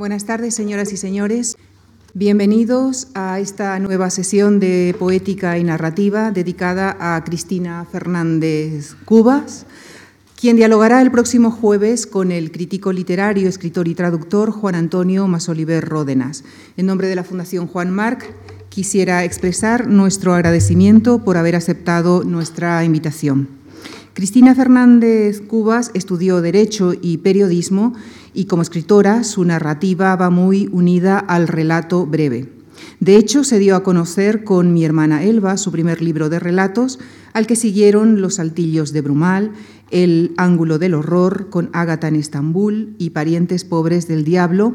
Buenas tardes, señoras y señores. Bienvenidos a esta nueva sesión de poética y narrativa dedicada a Cristina Fernández Cubas, quien dialogará el próximo jueves con el crítico literario, escritor y traductor Juan Antonio Masoliver Ródenas. En nombre de la Fundación Juan Marc, quisiera expresar nuestro agradecimiento por haber aceptado nuestra invitación. Cristina Fernández Cubas estudió Derecho y Periodismo y como escritora su narrativa va muy unida al relato breve. De hecho, se dio a conocer con Mi hermana Elba, su primer libro de relatos, al que siguieron Los saltillos de Brumal, El ángulo del horror con Ágata en Estambul y Parientes pobres del diablo,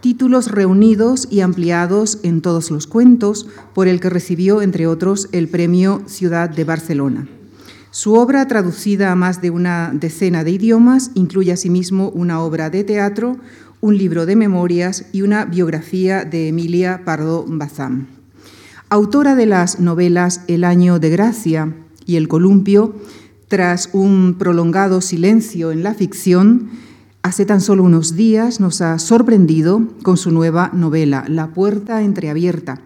títulos reunidos y ampliados en todos los cuentos, por el que recibió, entre otros, el premio Ciudad de Barcelona. Su obra, traducida a más de una decena de idiomas, incluye asimismo una obra de teatro, un libro de memorias y una biografía de Emilia Pardo Bazán. Autora de las novelas El año de gracia y El columpio, tras un prolongado silencio en la ficción, hace tan solo unos días nos ha sorprendido con su nueva novela, La puerta entreabierta,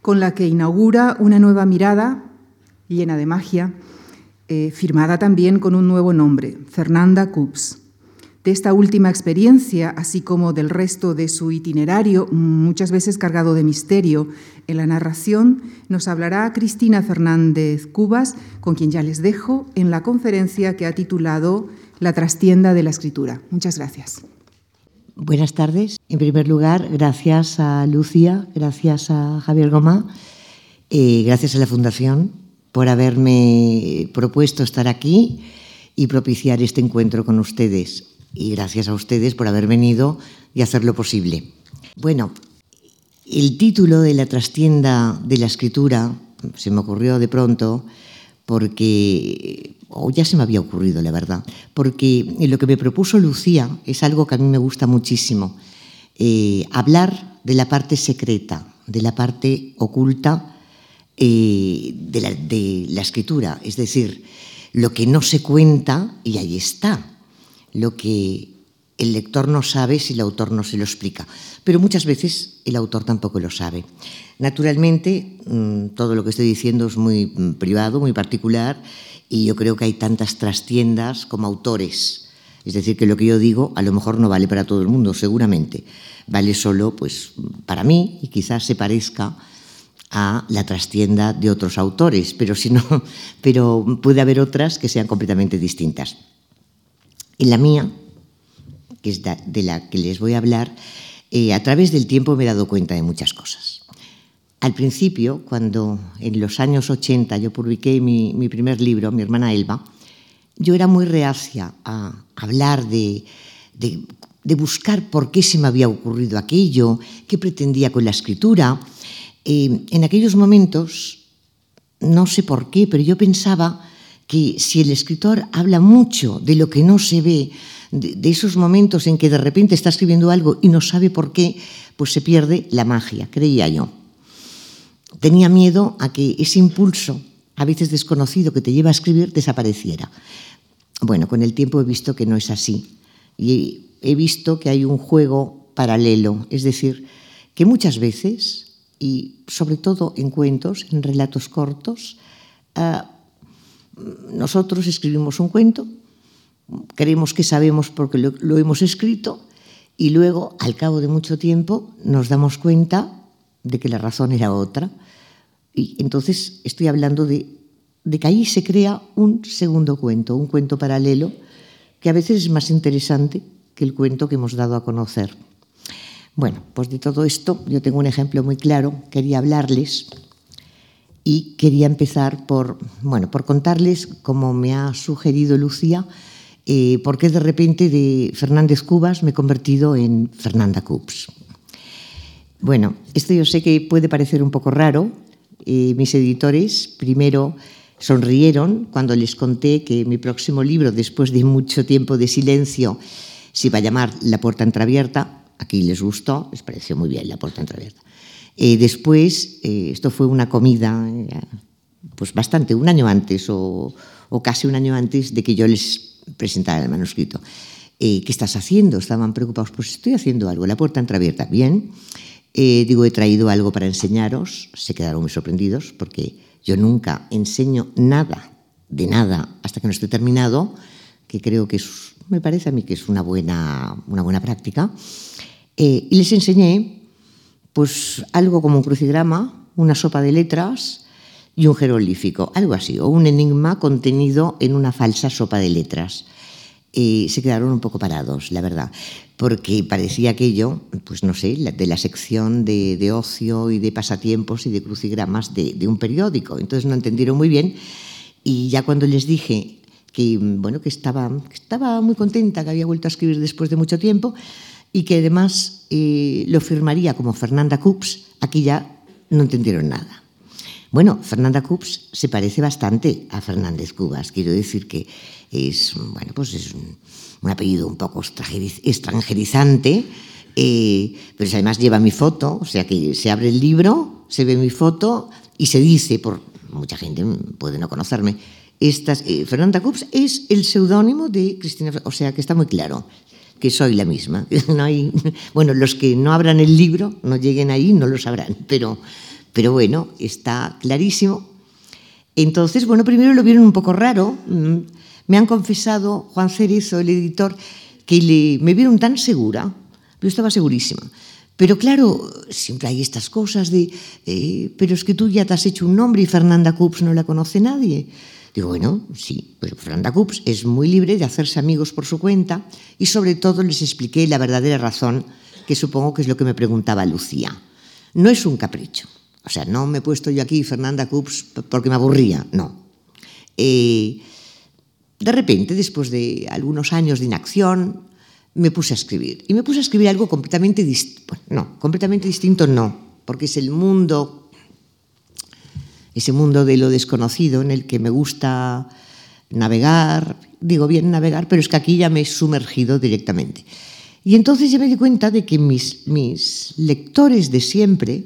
con la que inaugura una nueva mirada llena de magia eh, firmada también con un nuevo nombre, Fernanda Coops. De esta última experiencia, así como del resto de su itinerario, muchas veces cargado de misterio, en la narración nos hablará Cristina Fernández Cubas, con quien ya les dejo, en la conferencia que ha titulado La trastienda de la escritura. Muchas gracias. Buenas tardes. En primer lugar, gracias a Lucía, gracias a Javier Goma, eh, gracias a la Fundación por haberme propuesto estar aquí y propiciar este encuentro con ustedes. Y gracias a ustedes por haber venido y hacerlo posible. Bueno, el título de la trastienda de la escritura se me ocurrió de pronto porque, o ya se me había ocurrido, la verdad, porque lo que me propuso Lucía es algo que a mí me gusta muchísimo, eh, hablar de la parte secreta, de la parte oculta de, la, de la escritura, es decir, lo que no se cuenta y ahí está, lo que el lector no sabe si el autor no se lo explica, pero muchas veces el autor tampoco lo sabe. Naturalmente, mm, todo lo que estoy diciendo es muy mm, privado, muy particular, y yo creo que hay tantas trastiendas como autores. Es decir, que lo que yo digo a lo mejor no vale para todo el mundo, seguramente. Vale solo pues, para mí y quizás se parezca a la trastienda de otros autores, pero, si no, pero puede haber otras que sean completamente distintas. En la mía, que es de la que les voy a hablar, eh, a través del tiempo me he dado cuenta de muchas cosas. Al principio, cuando en los años 80 yo publiqué mi, primer libro, Mi hermana Elba, yo era muy reacia a hablar de, de, de buscar por qué se me había ocurrido aquello, qué pretendía con la escritura, eh, en aquellos momentos, no sé por qué, pero yo pensaba que si el escritor habla mucho de lo que no se ve, de, esos momentos en que de repente está escribiendo algo y no sabe por qué, pues se pierde la magia, creía yo. Tenía miedo a que ese impulso, a veces desconocido, que te lleva a escribir, desapareciera. Bueno, con el tiempo he visto que no es así. Y he visto que hay un juego paralelo, es decir, que muchas veces y sobre todo en cuentos, en relatos cortos. Uh, nosotros escribimos un cuento, creemos que sabemos porque lo, lo, hemos escrito y luego, al cabo de mucho tiempo, nos damos cuenta de que la razón era otra. Y entonces estoy hablando de, de que ahí se crea un segundo cuento, un cuento paralelo, que a veces es más interesante que el cuento que hemos dado a conocer. Bueno, pues de todo esto yo tengo un ejemplo muy claro, quería hablarles y quería empezar por, bueno, por contarles, como me ha sugerido Lucía, eh, por qué de repente de Fernández Cubas me he convertido en Fernanda Cubs. Bueno, esto yo sé que puede parecer un poco raro. Eh, mis editores primero sonrieron cuando les conté que mi próximo libro, después de mucho tiempo de silencio, se iba a llamar La puerta entreabierta, Aquí les gustó, les pareció muy bien la puerta entreabierta. Eh, después, eh, esto fue una comida, eh, pues bastante, un año antes o, casi un año antes de que yo les presentara el manuscrito. eh, ¿qué estás haciendo? Estaban preocupados, pues estoy haciendo algo, la puerta entreabierta, bien. Eh, digo, he traído algo para enseñaros, se quedaron muy sorprendidos porque yo nunca enseño nada, de nada, hasta que no esté terminado, que creo que es, me parece a mí que es una buena, una buena práctica. Eh, y les enseñé pues algo como un crucigrama, una sopa de letras y un jeroglífico, algo así, o un enigma contenido en una falsa sopa de letras. Eh, se quedaron un poco parados, la verdad, porque parecía aquello, pues no sé, de la sección de, ocio y de pasatiempos y de crucigramas de, de, un periódico. Entonces no entendieron muy bien y ya cuando les dije que, bueno, que estaba, que estaba muy contenta, que había vuelto a escribir después de mucho tiempo, y que además eh, lo firmaría como Fernanda Cups, aquí ya no entendieron nada. Bueno, Fernanda Cups se parece bastante a Fernández Cubas, quiero decir que es, bueno, pues es un, un apellido un poco extranjerizante, eh, pero además lleva mi foto, o sea que se abre el libro, se ve mi foto y se dice, por mucha gente puede no conocerme, estas, eh, Fernanda Cups es el seudónimo de Cristina, o sea que está muy claro que soy la misma. Bueno, los que no abran el libro, no lleguen ahí, no lo sabrán, pero, pero bueno, está clarísimo. Entonces, bueno, primero lo vieron un poco raro. Mm, me han confesado, Juan Cerezo, el editor, que le, me vieron tan segura, yo estaba segurísima. Pero claro, siempre hay estas cosas de, eh, pero es que tú ya te has hecho un nombre y Fernanda Cups no la conoce nadie. Digo, bueno, sí, pues Fernanda Cups es muy libre de hacerse amigos por su cuenta y sobre todo les expliqué la verdadera razón, que supongo que es lo que me preguntaba Lucía. No es un capricho. O sea, no me he puesto yo aquí Fernanda Cups porque me aburría, no. Eh, de repente, después de algunos años de inacción, me puse a escribir. Y me puse a escribir algo completamente distinto. no, completamente distinto no, porque es el mundo ese mundo de lo desconocido en el que me gusta navegar, digo bien navegar, pero es que aquí ya me he sumergido directamente. Y entonces ya me di cuenta de que mis, lectores de siempre,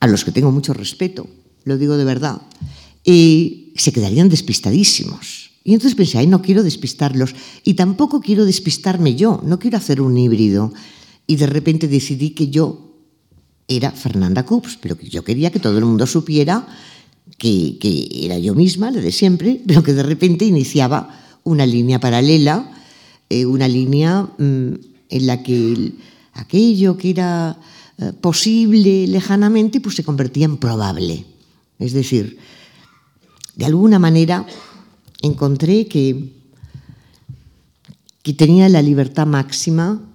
a los que tengo mucho respeto, lo digo de verdad, eh, se quedarían despistadísimos. Y entonces pensé, ay, no quiero despistarlos y tampoco quiero despistarme yo, no quiero hacer un híbrido. Y de repente decidí que yo era Fernanda Cups, pero yo quería que todo el mundo supiera que, era yo misma, la de siempre, pero que de repente iniciaba una línea paralela, eh, una línea mm, en la que aquello que era eh, posible lejanamente, pues se convertía en probable. Es decir, de alguna manera encontré que, que tenía la libertad máxima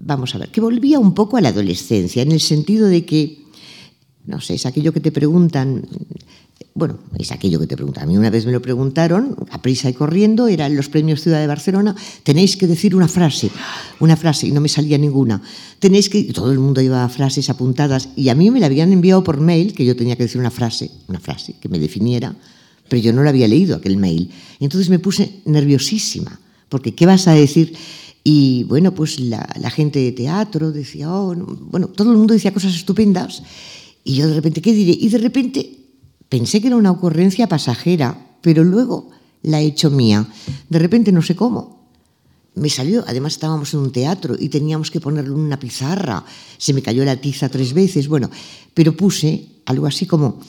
vamos a ver, que volvía un poco a la adolescencia, en el sentido de que, no sé, es aquello que te preguntan, bueno, es aquello que te preguntan. A mí una vez me lo preguntaron, a prisa y corriendo, eran los premios Ciudad de Barcelona, tenéis que decir una frase, una frase, y no me salía ninguna. Tenéis que, todo el mundo llevaba frases apuntadas, y a mí me la habían enviado por mail, que yo tenía que decir una frase, una frase que me definiera, pero yo no la había leído aquel mail. Y entonces me puse nerviosísima, porque ¿qué vas a decir? Y bueno, pues la, gente de teatro decía, oh, bueno, todo el mundo decía cosas estupendas. Y yo de repente, ¿qué diré? Y de repente pensé que era una ocurrencia pasajera, pero luego la he hecho mía. De repente, no sé cómo. Me salió, además estábamos en un teatro y teníamos que ponerlo en una pizarra. Se me cayó la tiza tres veces, bueno, pero puse algo así como,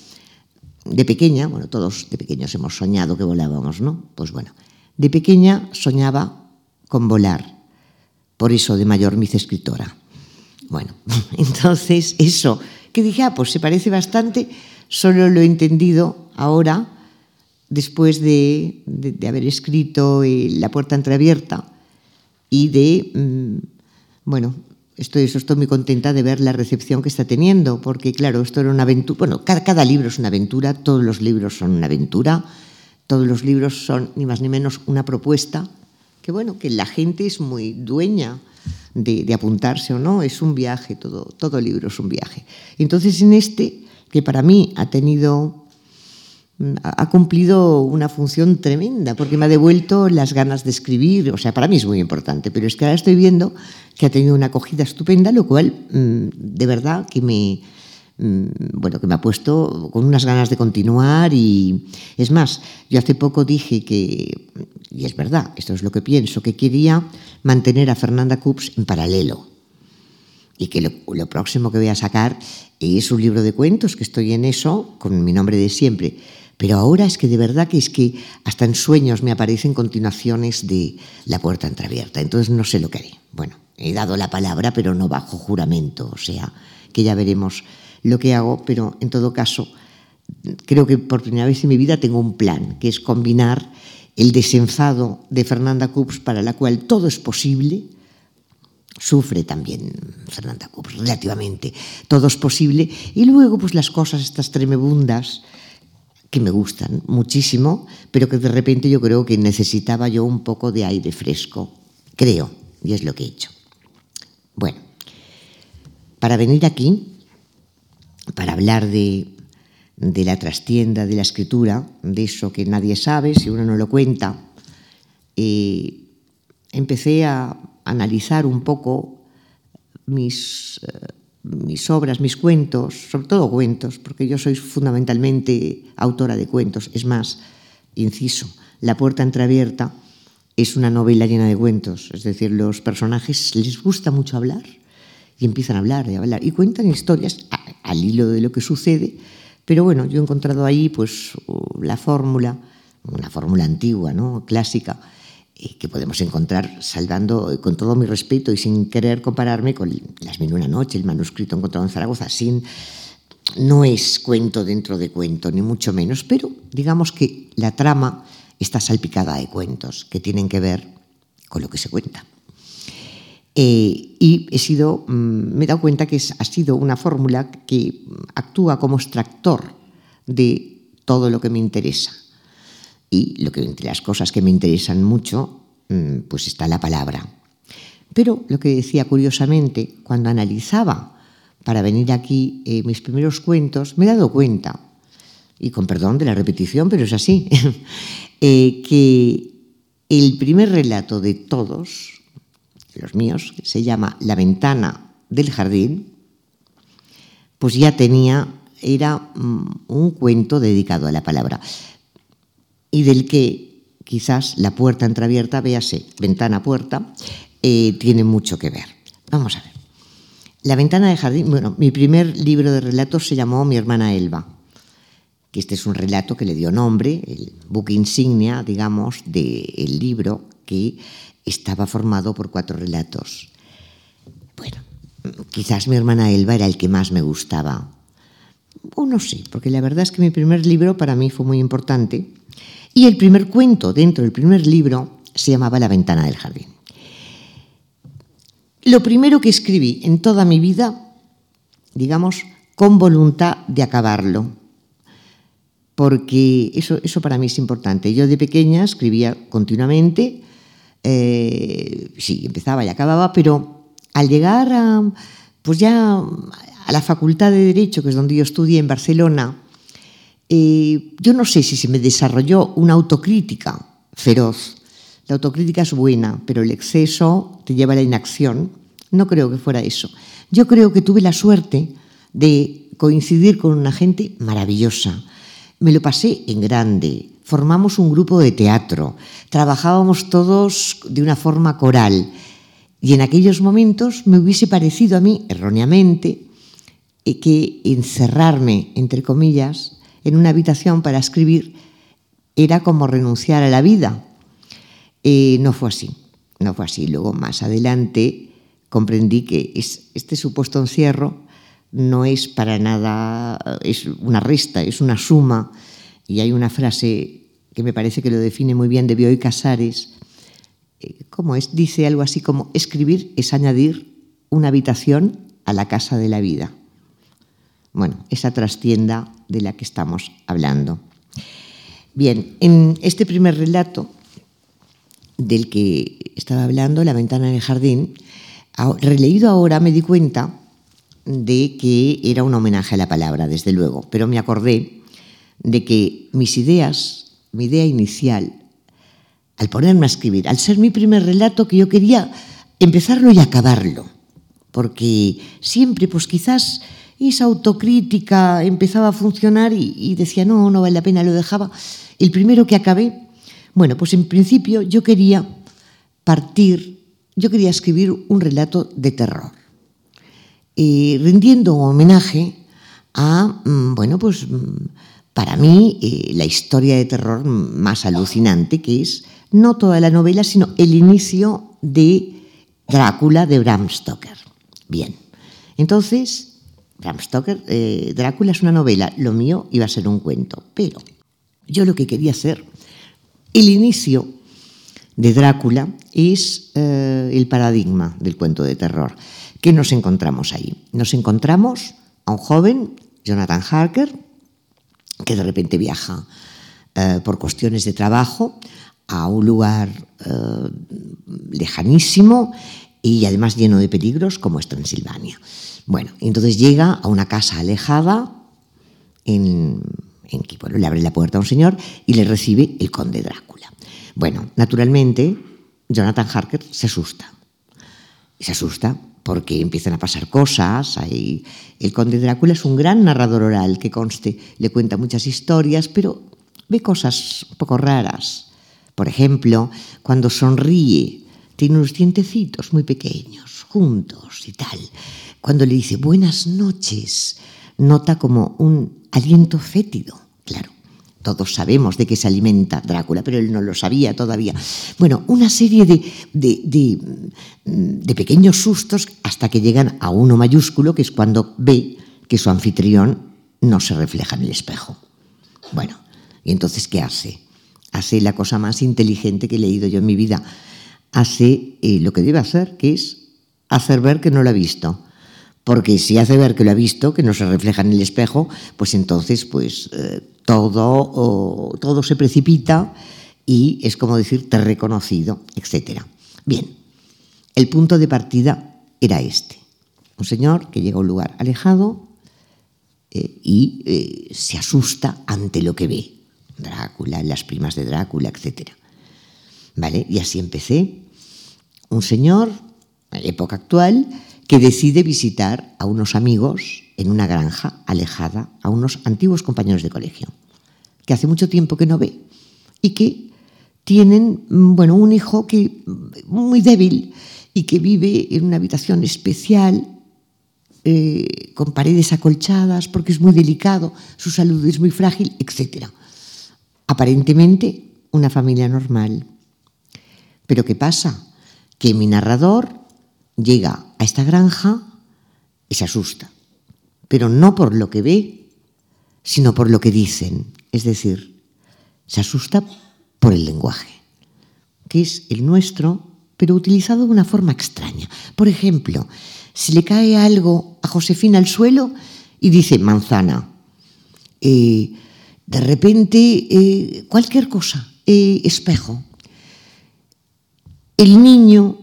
de pequeña, bueno, todos de pequeños hemos soñado que volábamos, ¿no? Pues bueno, de pequeña soñaba con volar por eso de mayor me hice escritora. Bueno, entonces eso, que dije, ah, pues se parece bastante, solo lo he entendido ahora, después de, haber escrito eh, La puerta entreabierta y de, mm, bueno, estoy, estoy muy contenta de ver la recepción que está teniendo, porque claro, esto era una aventura, bueno, cada libro es una aventura, todos los libros son una aventura, todos los libros son ni más ni menos una propuesta, que bueno, que la gente es muy dueña de, apuntarse o no, es un viaje, todo, todo libro es un viaje. Entonces en este, que para mí ha tenido, ha cumplido una función tremenda, porque me ha devuelto las ganas de escribir, o sea, para mí es muy importante, pero es que ahora estoy viendo que ha tenido una acogida estupenda, lo cual mm, de verdad que me, mm, bueno, que me ha puesto con unas ganas de continuar y es más, yo hace poco dije que, y es verdad, esto es lo que pienso, que quería mantener a Fernanda Cups en paralelo y que lo, lo próximo que voy a sacar es un libro de cuentos, que estoy en eso, con mi nombre de siempre. Pero ahora es que de verdad que es que hasta en sueños me aparecen continuaciones de La puerta entreabierta. Entonces no sé lo que haré. Bueno, he dado la palabra, pero no bajo juramento. O sea, que ya veremos lo que hago, pero en todo caso, creo que por primera vez en mi vida tengo un plan, que es combinar el desenfado de Fernanda Cups, para la cual todo es posible, sufre también Fernanda Cups relativamente, todo es posible, y luego pues las cosas estas tremebundas que me gustan muchísimo, pero que de repente yo creo que necesitaba yo un poco de aire fresco, creo, y es lo que he hecho. Bueno, para venir aquí, para hablar de, de la trastienda de la escritura, de eso que nadie sabe si uno no lo cuenta, empecé a analizar un poco mis, eh, mis obras, mis cuentos, sobre todo cuentos, porque yo soy fundamentalmente autora de cuentos. Es más, inciso, La puerta entreabierta es una novela llena de cuentos, es decir, los personajes les gusta mucho hablar y empiezan a hablar y a hablar y cuentan historias al hilo de lo que sucede, pero bueno, yo he encontrado ahí pues la fórmula, una fórmula antigua, ¿no? clásica, eh, que podemos encontrar salvando con todo mi respeto y sin querer compararme con Las Mil Una Noche, el manuscrito encontrado en Zaragoza, sin no es cuento dentro de cuento, ni mucho menos, pero digamos que la trama está salpicada de cuentos que tienen que ver con lo que se cuenta. Eh, y he sido, mm, me he dado cuenta que ha sido una fórmula que actúa como extractor de todo lo que me interesa y lo que, entre las cosas que me interesan mucho, mm, pues está la palabra. Pero lo que decía curiosamente, cuando analizaba para venir aquí eh, mis primeros cuentos, me he dado cuenta, y con perdón de la repetición, pero es así, eh, que el primer relato de todos, los míos, se llama La ventana del jardín, pues ya tenía, era mm, un cuento dedicado a la palabra y del que quizás la puerta entreabierta, véase, ventana-puerta, eh, tiene mucho que ver. Vamos a ver. La ventana de jardín, bueno, mi primer libro de relatos se llamó Mi hermana Elba, que este es un relato que le dio nombre, el buque insignia, digamos, del libro que estaba formado por cuatro relatos. Bueno, quizás mi hermana Elba era el que más me gustaba. O no sé, porque la verdad es que mi primer libro para mí fue muy importante y el primer cuento dentro del primer libro se llamaba La ventana del jardín. Lo primero que escribí en toda mi vida, digamos, con voluntad de acabarlo, porque eso, eso para mí es importante. Yo de pequeña escribía continuamente, eh, sí, empezaba y acababa, pero al llegar a, pues ya a la Facultad de Derecho, que es donde yo estudié en Barcelona, eh, yo no sé si se me desarrolló una autocrítica feroz. La autocrítica es buena, pero el exceso te lleva a la inacción. No creo que fuera eso. Yo creo que tuve la suerte de coincidir con una gente maravillosa. Me lo pasé en grande. Formamos un grupo de teatro. Trabajábamos todos de una forma coral. Y en aquellos momentos me hubiese parecido a mí, erróneamente, eh, que encerrarme, entre comillas, en una habitación para escribir era como renunciar a la vida. Eh, no fue así, no fue así. Luego, más adelante, comprendí que este supuesto encierro no es para nada, es una resta, es una suma. Y hay una frase que me parece que lo define muy bien de Bioy Casares, eh, ¿cómo es? Dice algo así como, escribir es añadir una habitación a la casa de la vida. Bueno, esa trastienda de la que estamos hablando. Bien, en este primer relato del que estaba hablando, La ventana en el jardín, releído ahora me di cuenta de que era un homenaje a la palabra, desde luego, pero me acordé de que mis ideas, mi idea inicial, al ponerme a escribir, al ser mi primer relato, que yo quería empezarlo y acabarlo, porque siempre, pues quizás esa autocrítica empezaba a funcionar y, y decía, no, no vale la pena, lo dejaba. El primero que acabé, bueno, pues en principio yo quería partir, yo quería escribir un relato de terror, eh, rindiendo homenaje a, mm, bueno, pues mm, para mí eh, la historia de terror más alucinante, que es no toda la novela, sino el inicio de Drácula de Bram Stoker. Bien, entonces, Bram Stoker, eh, Drácula es una novela, lo mío iba a ser un cuento, pero yo lo que quería hacer, el inicio de Drácula es eh, el paradigma del cuento de terror. ¿Qué nos encontramos ahí? Nos encontramos a un joven, Jonathan Harker, que de repente viaja eh, por cuestiones de trabajo a un lugar eh, lejanísimo y además lleno de peligros como es Transilvania. Bueno, entonces llega a una casa alejada en, en que bueno, le abre la puerta a un señor y le recibe el conde Drácula. Bueno, naturalmente, Jonathan Harker se asusta. Se asusta porque empiezan a pasar cosas. Hay... El conde Drácula es un gran narrador oral que conste, le cuenta muchas historias, pero ve cosas un poco raras. Por ejemplo, cuando sonríe, tiene unos dientecitos muy pequeños, juntos y tal. Cuando le dice buenas noches, nota como un aliento fétido. Todos sabemos de qué se alimenta Drácula, pero él no lo sabía todavía. Bueno, una serie de, de, de, de, pequeños sustos hasta que llegan a uno mayúsculo, que es cuando ve que su anfitrión no se refleja en el espejo. Bueno, ¿y entonces qué hace? Hace la cosa más inteligente que he leído yo en mi vida. Hace eh, lo que debe hacer, que es hacer ver que no lo ha visto porque si hace ver que lo ha visto, que no se refleja en el espejo, pues entonces pues eh, todo, todo se precipita y es como decir, te reconocido, etc. Bien, el punto de partida era este. Un señor que llega a un lugar alejado eh, y eh, se asusta ante lo que ve. Drácula, las primas de Drácula, etc. ¿Vale? Y así empecé. Un señor, época actual, que decide visitar a unos amigos en una granja alejada, a unos antiguos compañeros de colegio, que hace mucho tiempo que no ve y que tienen, bueno, un hijo que muy débil y que vive en una habitación especial eh, con paredes acolchadas porque es muy delicado, su salud es muy frágil, etc. Aparentemente una familia normal. Pero ¿qué pasa? Que mi narrador llega a esta granja y se asusta, pero no por lo que ve, sino por lo que dicen. Es decir, se asusta por el lenguaje, que es el nuestro, pero utilizado de una forma extraña. Por ejemplo, si le cae algo a Josefina al suelo y dice manzana, eh, de repente eh, cualquier cosa, eh, espejo. El niño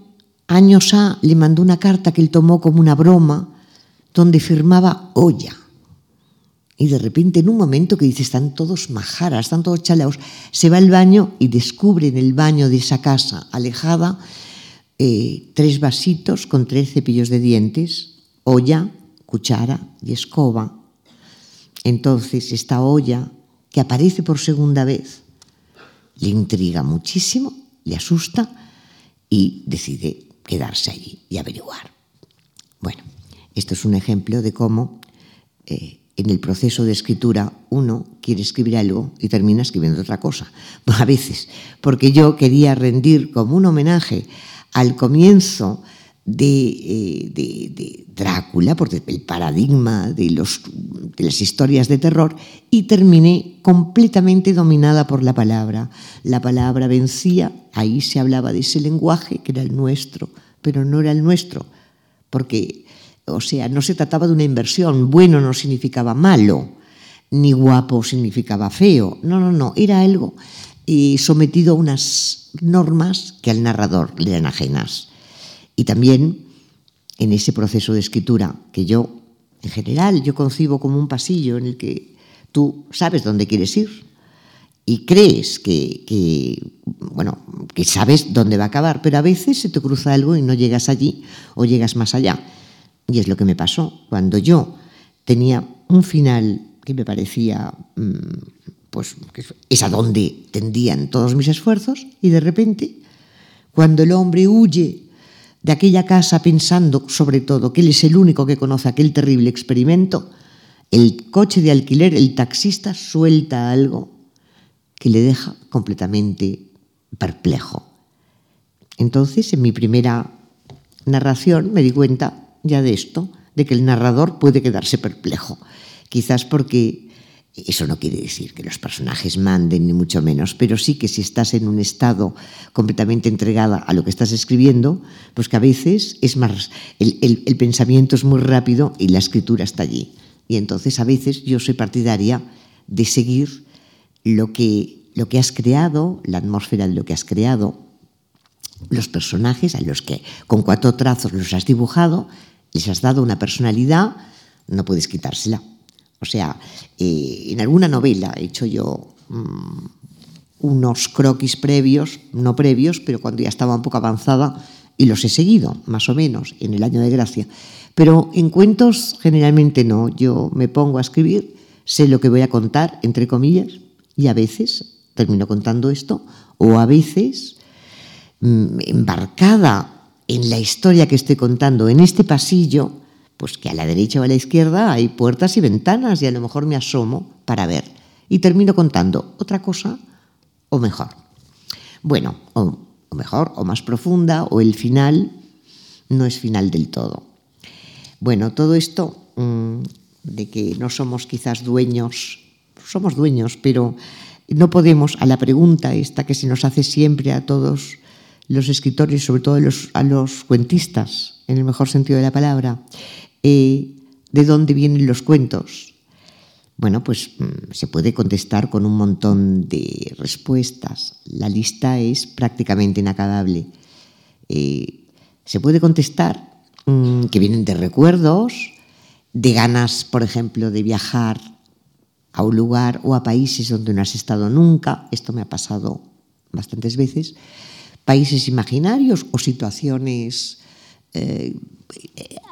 Años A le mandó una carta que él tomó como una broma, donde firmaba olla. Y de repente, en un momento que dice, están todos majaras, están todos chalaos, se va al baño y descubre en el baño de esa casa alejada eh, tres vasitos con tres cepillos de dientes, olla, cuchara y escoba. Entonces, esta olla, que aparece por segunda vez, le intriga muchísimo, le asusta y decide quedarse allí y averiguar. Esto es un ejemplo de cómo eh, en el proceso de escritura uno quiere escribir algo y termina escribiendo otra cosa. a veces, porque yo quería rendir como un homenaje al comienzo de, eh, Drácula, porque el paradigma de, de las historias de terror, y terminé completamente dominada por la palabra. La palabra vencía, ahí se hablaba de ese lenguaje que era el nuestro, pero no era el nuestro, porque, o sea, no se trataba de una inversión, bueno no significaba malo, ni guapo significaba feo, no, no, no, era algo eh, sometido a unas normas que al narrador le eran ajenas. Y también en ese proceso de escritura que yo, en general, yo concibo como un pasillo en el que tú sabes dónde quieres ir y crees que, que, bueno, que sabes dónde va a acabar, pero a veces se te cruza algo y no llegas allí o llegas más allá. Y es lo que me pasó. Cuando yo tenía un final que me parecía, mm, pues, es a donde tendían todos mis esfuerzos, y de repente, cuando el hombre huye de aquella casa pensando sobre todo que él es el único que conoce aquel terrible experimento, el coche de alquiler, el taxista suelta algo que le deja completamente perplejo. Entonces, en mi primera narración me di cuenta ya de esto, de que el narrador puede quedarse perplejo. Quizás porque eso no quiere decir que los personajes manden, ni mucho menos, pero sí que si estás en un estado completamente entregada a lo que estás escribiendo, pues que a veces es más, el, el pensamiento es muy rápido y la escritura está allí. Y entonces a veces yo soy partidaria de seguir lo que, lo que has creado, la atmósfera de lo que has creado, los personajes a los que con cuatro trazos los has dibujado, les has dado una personalidad, no puedes quitársela. O sea, eh, en alguna novela he hecho yo mmm, unos croquis previos, no previos, pero cuando ya estaba un poco avanzada, y los he seguido, más o menos, en el año de gracia. Pero en cuentos generalmente no. Yo me pongo a escribir, sé lo que voy a contar, entre comillas, y a veces termino contando esto, o a veces mm, embarcada en la historia que estoy contando en este pasillo, pues que a la derecha o a la izquierda hay puertas y ventanas y a lo mejor me asomo para ver. Y termino contando otra cosa o mejor. Bueno, o mejor, o más profunda, o el final no es final del todo. Bueno, todo esto mmm, de que no somos quizás dueños, somos dueños, pero no podemos, a la pregunta esta que se nos hace siempre a todos los escritores, sobre todo los, a los cuentistas, en el mejor sentido de la palabra, eh, ¿de dónde vienen los cuentos? Bueno, pues mm, se puede contestar con un montón de respuestas. La lista es prácticamente inacabable. Eh, se puede contestar mmm, que vienen de recuerdos, de ganas, por ejemplo, de viajar a un lugar o a países donde no has estado nunca. Esto me ha pasado bastantes veces. Países imaginarios o situaciones eh,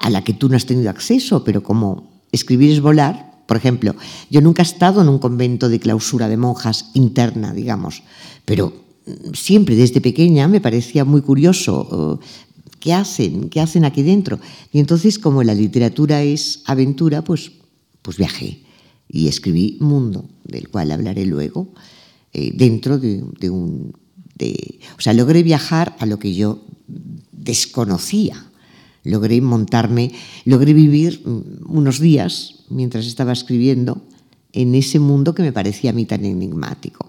a la que tú no has tenido acceso, pero como escribir es volar, por ejemplo, yo nunca he estado en un convento de clausura de monjas interna, digamos, pero siempre desde pequeña me parecía muy curioso eh, qué hacen, qué hacen aquí dentro. Y entonces, como la literatura es aventura, pues, pues viajé y escribí Mundo, del cual hablaré luego, eh, dentro de, de un... De, o sea, logré viajar a lo que yo desconocía logré montarme, logré vivir mm, unos días mientras estaba escribiendo en ese mundo que me parecía a mí tan enigmático.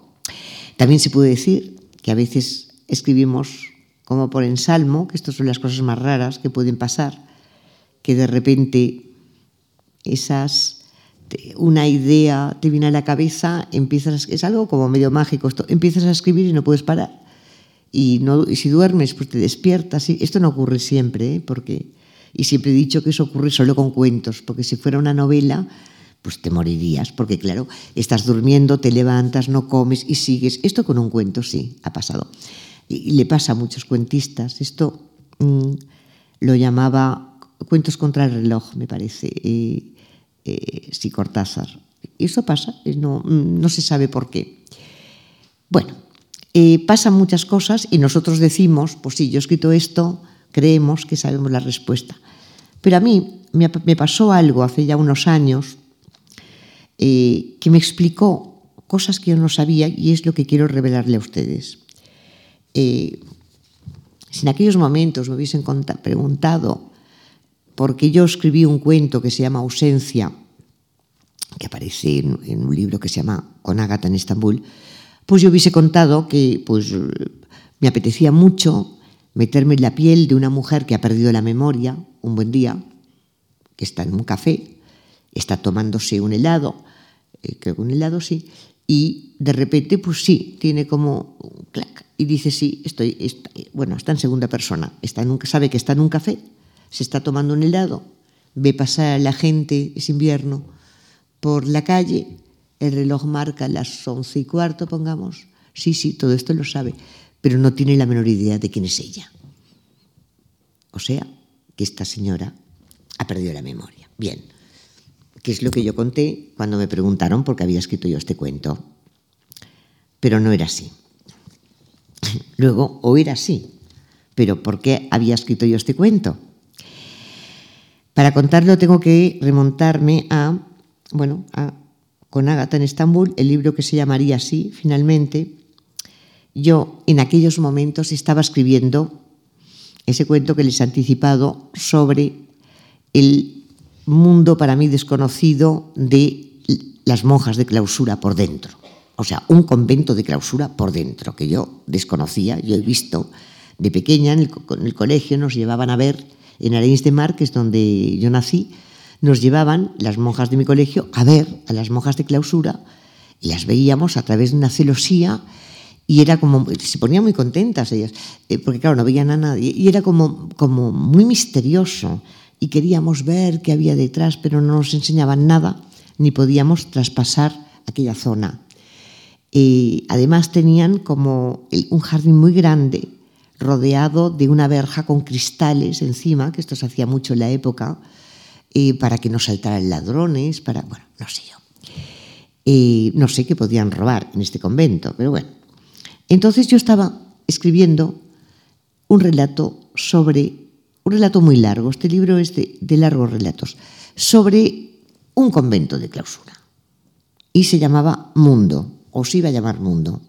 También se puede decir que a veces escribimos como por ensalmo, que estas son las cosas más raras que pueden pasar, que de repente esas una idea te viene a la cabeza, empiezas es algo como medio mágico, esto, empiezas a escribir y no puedes parar y, no, y si duermes, pues te despiertas. Esto no ocurre siempre, ¿eh? porque, y siempre he dicho que eso ocurre solo con cuentos, porque si fuera una novela, pues te morirías, porque claro, estás durmiendo, te levantas, no comes y sigues. Esto con un cuento sí, ha pasado. Y, le pasa a muchos cuentistas. Esto mmm, lo llamaba cuentos contra el reloj, me parece, eh, eh, sí, Cortázar. Eso pasa, no, no se sabe por qué. Bueno, eh, pasan muchas cosas y nosotros decimos, pues sí, yo he escrito esto, creemos que sabemos la respuesta. Pero a mí me, pasó algo hace ya unos años eh, que me explicó cosas que yo no sabía y es lo que quiero revelarle a ustedes. Eh, si en aquellos momentos me hubiesen preguntado por qué yo escribí un cuento que se llama Ausencia, que aparece en, un libro que se llama Con Ágata en Estambul, pues yo hubiese contado que pues, me apetecía mucho meterme en la piel de una mujer que ha perdido la memoria un buen día, que está en un café, está tomándose un helado, eh, creo que un helado sí, y de repente, pues sí, tiene como un clac, y dice, sí, estoy, está, bueno, está en segunda persona, está sabe que está en un café, se está tomando un helado, ve pasar a la gente, es invierno, por la calle, el reloj marca las once y cuarto, pongamos. Sí, sí, todo esto lo sabe, pero no tiene la menor idea de quién es ella. O sea, que esta señora ha perdido la memoria. Bien, que es lo que yo conté cuando me preguntaron por qué había escrito yo este cuento. Pero no era así. Luego, o era así, pero ¿por qué había escrito yo este cuento? Para contarlo tengo que remontarme a, bueno, a, con Ágata en Estambul, el libro que se llamaría así, finalmente. Yo en aquellos momentos estaba escribiendo ese cuento que les he anticipado sobre el mundo para mí desconocido de las monjas de clausura por dentro. O sea, un convento de clausura por dentro, que yo desconocía, yo he visto de pequeña en el, colegio, nos llevaban a ver en Arenys de Mar, que es donde yo nací, nos llevaban las monjas de mi colegio a ver a las monjas de clausura y las veíamos a través de una celosía y era como, se ponían muy contentas ellas, eh, porque claro, no veían a nadie, y era como, como muy misterioso y queríamos ver qué había detrás, pero no nos enseñaban nada, ni podíamos traspasar aquella zona. Y además tenían como un jardín muy grande, rodeado de una verja con cristales encima, que esto se hacía mucho en la época, para que no saltaran ladrones, para, bueno, no sé yo. no sé qué podían robar en este convento, pero bueno. Entonces yo estaba escribiendo un relato sobre un relato muy largo, este libro es de, largos relatos, sobre un convento de clausura. Y se llamaba Mundo, o se iba a llamar Mundo,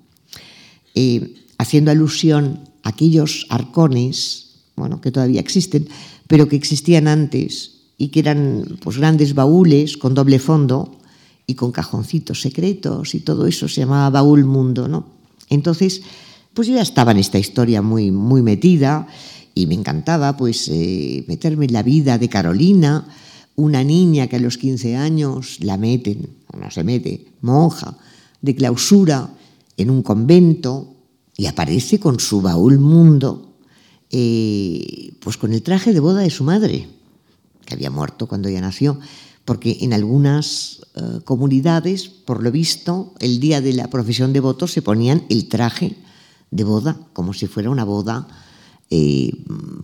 eh, haciendo alusión aquellos arcones, bueno, que todavía existen, pero que existían antes y que eran pues, grandes baúles con doble fondo y con cajoncitos secretos y todo eso se llamaba baúl mundo, ¿no? Entonces, pues yo ya estaba en esta historia muy, muy metida y me encantaba pues eh, meterme en la vida de Carolina, una niña que a los 15 años la meten, no se mete, monja, de clausura en un convento y aparece con su baúl mundo, eh, pues con el traje de boda de su madre, que había muerto cuando ella nació, porque en algunas eh, comunidades, por lo visto, el día de la profesión de votos se ponían el traje de boda, como si fuera una boda eh,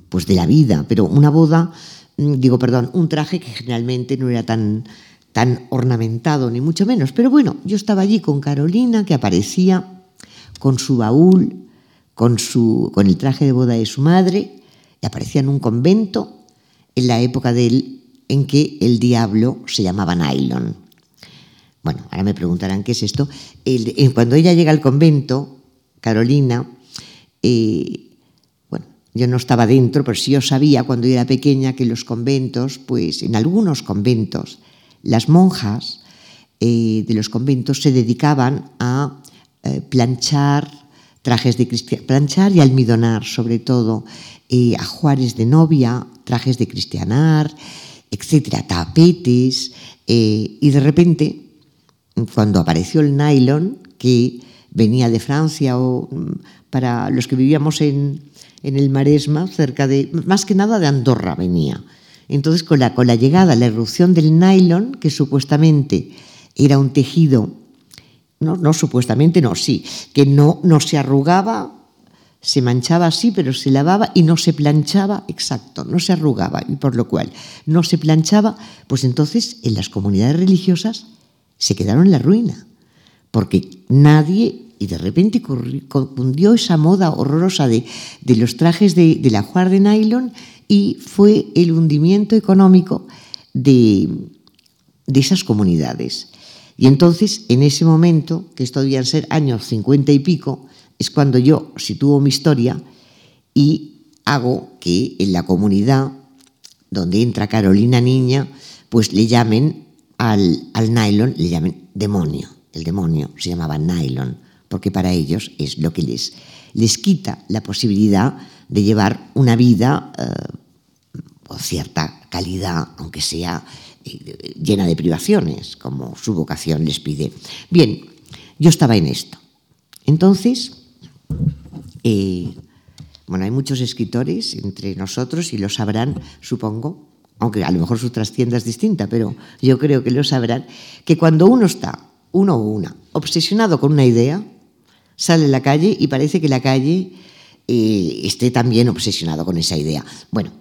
pues de la vida, pero una boda, mm, digo, perdón, un traje que generalmente no era tan, tan ornamentado, ni mucho menos. Pero bueno, yo estaba allí con Carolina, que aparecía con su baúl, con, su, con el traje de boda de su madre, y aparecía en un convento en la época del, en que el diablo se llamaba Nylon. Bueno, ahora me preguntarán qué es esto. El, cuando ella llega al convento, Carolina, eh, yo no estaba dentro, pero sí yo sabía cuando era pequeña que los conventos, pues en algunos conventos, las monjas eh, de los conventos se dedicaban a eh, planchar trajes de planchar y almidonar, sobre todo, eh, ajuares de novia, trajes de cristianar, etcétera, tapetes, y de repente, cuando apareció el nylon, que venía de Francia o mm, para los que vivíamos en, en el Maresma, cerca de, más que nada de Andorra venía. Entonces, con la, con la llegada, la erupción del nylon, que supuestamente era un tejido, no, no supuestamente, no, sí, que no, no se arrugaba, se manchaba así, pero se lavaba y no se planchaba, exacto, no se arrugaba, y por lo cual no se planchaba, pues entonces en las comunidades religiosas se quedaron en la ruina, porque nadie y de repente cundió esa moda horrorosa de, los trajes de, la ajuar de nylon y fue el hundimiento económico de, esas comunidades. Y entonces, en ese momento, que esto debían ser años cincuenta y pico, es cuando yo sitúo mi historia y hago que en la comunidad donde entra Carolina Niña, pues le llamen al, al nylon, le llamen demonio. El demonio se llamaba nylon porque para ellos es lo que les, les quita la posibilidad de llevar una vida eh, con cierta calidad, aunque sea llena de privaciones, como su vocación les pide. Bien, yo estaba en esto. Entonces, eh, bueno, hay muchos escritores entre nosotros y lo sabrán, supongo, aunque a lo mejor su trastienda es distinta, pero yo creo que lo sabrán, que cuando uno está, uno o una, obsesionado con una idea, sale a la calle y parece que la calle eh, esté también obsesionado con esa idea. Bueno,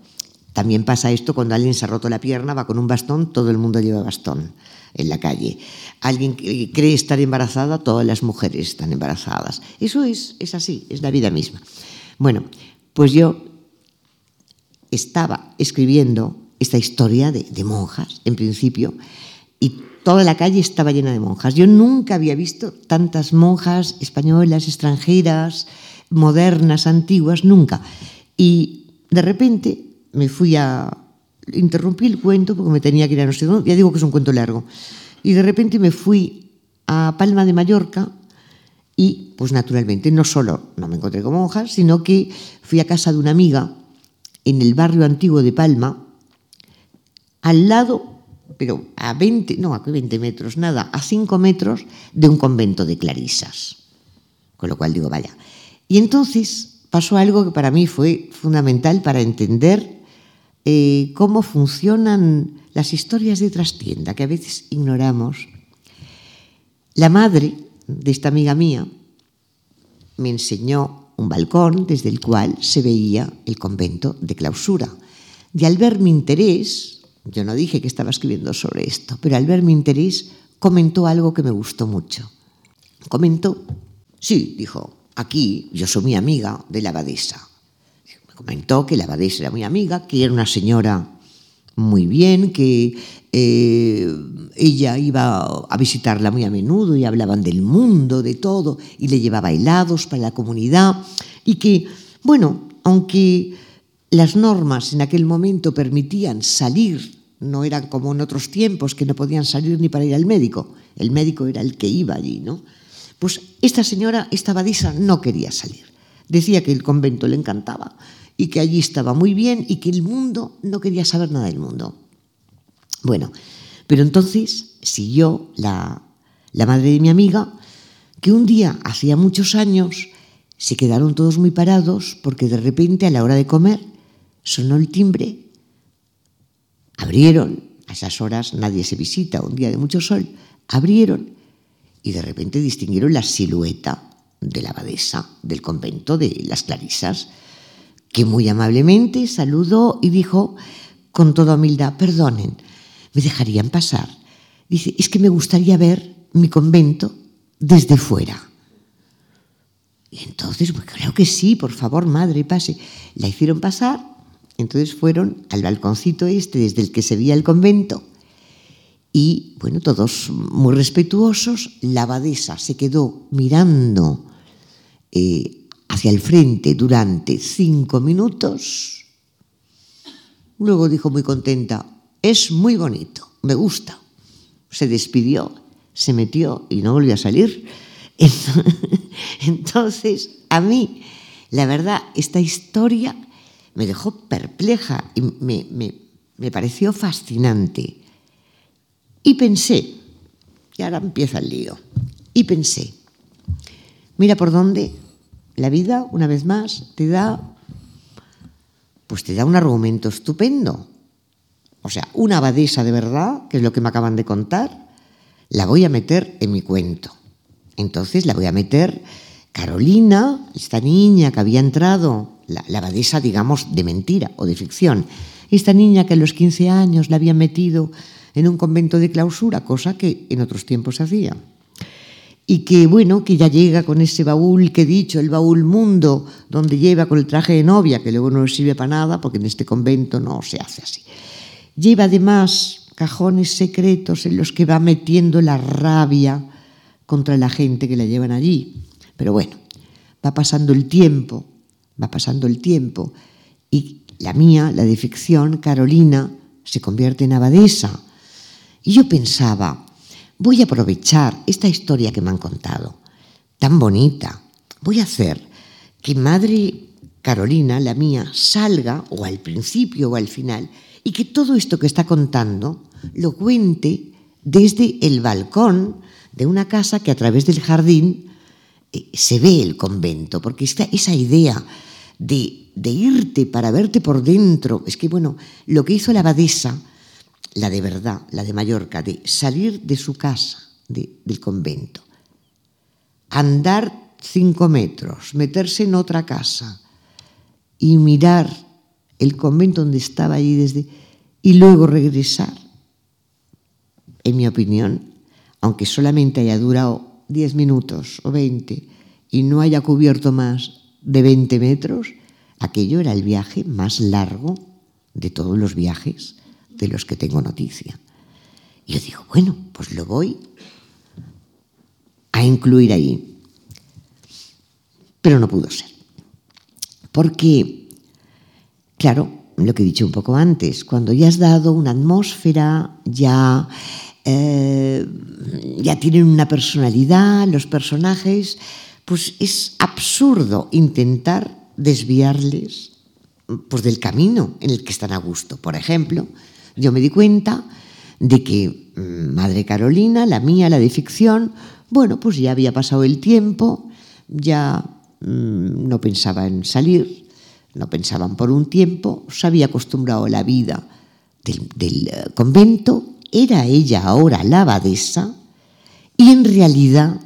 También pasa esto cuando alguien se ha roto la pierna, va con un bastón, todo el mundo lleva bastón en la calle. Alguien cree estar embarazada, todas las mujeres están embarazadas. Eso es, es así, es la vida misma. Bueno, pues yo estaba escribiendo esta historia de monjas, en principio, y toda la calle estaba llena de monjas. Yo nunca había visto tantas monjas españolas, extranjeras, modernas, antiguas, nunca. Y de repente me fui a... Interrumpí el cuento porque me tenía que ir a no sé dónde, ya digo que es un cuento largo. Y de repente me fui a Palma de Mallorca y, pues naturalmente, no solo no me encontré con monjas, sino que fui a casa de una amiga en el barrio antiguo de Palma, al lado, pero a 20, no, a 20 metros, nada, a 5 metros de un convento de clarisas. Con lo cual digo, vaya. Y entonces pasó algo que para mí fue fundamental para entender eh, cómo funcionan las historias de trastienda, que a veces ignoramos. La madre de esta amiga mía me enseñó un balcón desde el cual se veía el convento de clausura. Y al ver mi interés, yo no dije que estaba escribiendo sobre esto, pero al ver mi interés comentó algo que me gustó mucho. Comentó, sí, dijo, aquí yo soy mi amiga de la abadesa comentó que la abadesa era muy amiga, que era una señora muy bien, que eh, ella iba a visitarla muy a menudo y hablaban del mundo, de todo, y le llevaba helados para la comunidad, y que, bueno, aunque las normas en aquel momento permitían salir, no eran como en otros tiempos que no podían salir ni para ir al médico, el médico era el que iba allí, ¿no? Pues esta señora, esta abadesa, no quería salir. Decía que el convento le encantaba, y que allí estaba muy bien y que el mundo no quería saber nada del mundo. Bueno, pero entonces siguió la, la madre de mi amiga, que un día, hacía muchos años, se quedaron todos muy parados porque de repente a la hora de comer sonó el timbre, abrieron, a esas horas nadie se visita, un día de mucho sol, abrieron y de repente distinguieron la silueta de la abadesa del convento de las Clarisas, que muy amablemente saludó y dijo con toda humildad, perdonen, ¿me dejarían pasar? Dice, es que me gustaría ver mi convento desde fuera. Y entonces, pues creo que sí, por favor, madre, pase. La hicieron pasar, entonces fueron al balconcito este desde el que se veía el convento. Y bueno, todos muy respetuosos, la abadesa se quedó mirando eh, hacia el frente durante cinco minutos. Luego dijo muy contenta, es muy bonito, me gusta. Se despidió, se metió y no volvió a salir. Entonces, a mí, la verdad, esta historia me dejó perpleja y me, me pareció fascinante. Y pensé, y ahora empieza el lío, y pensé, mira por dónde la vida, una vez más, te da, pues te da un argumento estupendo. O sea, una abadesa de verdad, que es lo que me acaban de contar, la voy a meter en mi cuento. Entonces la voy a meter Carolina, esta niña que había entrado, la, abadesa, digamos, de mentira o de ficción, esta niña que a los 15 años la había metido en un convento de clausura, cosa que en otros tiempos se hacía y que bueno, que ya llega con ese baúl que he dicho, el baúl mundo, donde lleva con el traje de novia, que luego no sirve para nada, porque en este convento no se hace así. Lleva además cajones secretos en los que va metiendo la rabia contra la gente que la llevan allí. Pero bueno, va pasando el tiempo, va pasando el tiempo, y la mía, la de ficción, Carolina, se convierte en abadesa. Y yo pensaba, voy a aprovechar esta historia que me han contado, tan bonita. Voy a hacer que Madre Carolina, la mía, salga, o al principio o al final, y que todo esto que está contando lo cuente desde el balcón de una casa que a través del jardín eh, se ve el convento, porque está esa idea de, de irte para verte por dentro, es que bueno, lo que hizo la abadesa, la de verdad, la de Mallorca, de salir de su casa, de, del convento, andar cinco metros, meterse en otra casa y mirar el convento donde estaba allí desde y luego regresar, en mi opinión, aunque solamente haya durado 10 minutos o 20 y no haya cubierto más de 20 metros, aquello era el viaje más largo de todos los viajes de los que tengo noticia. Y yo digo, bueno, pues lo voy a incluir ahí. Pero no pudo ser. Porque, claro, lo que he dicho un poco antes, cuando ya has dado una atmósfera, ya, eh, ya tienen una personalidad, los personajes, pues es absurdo intentar desviarles pues, del camino en el que están a gusto. Por ejemplo, yo me di cuenta de que mm, Madre Carolina, la mía, la de ficción, bueno, pues ya había pasado el tiempo, ya mm, no pensaba en salir, no pensaban por un tiempo, se había acostumbrado a la vida del, del eh, convento, era ella ahora la abadesa, y en realidad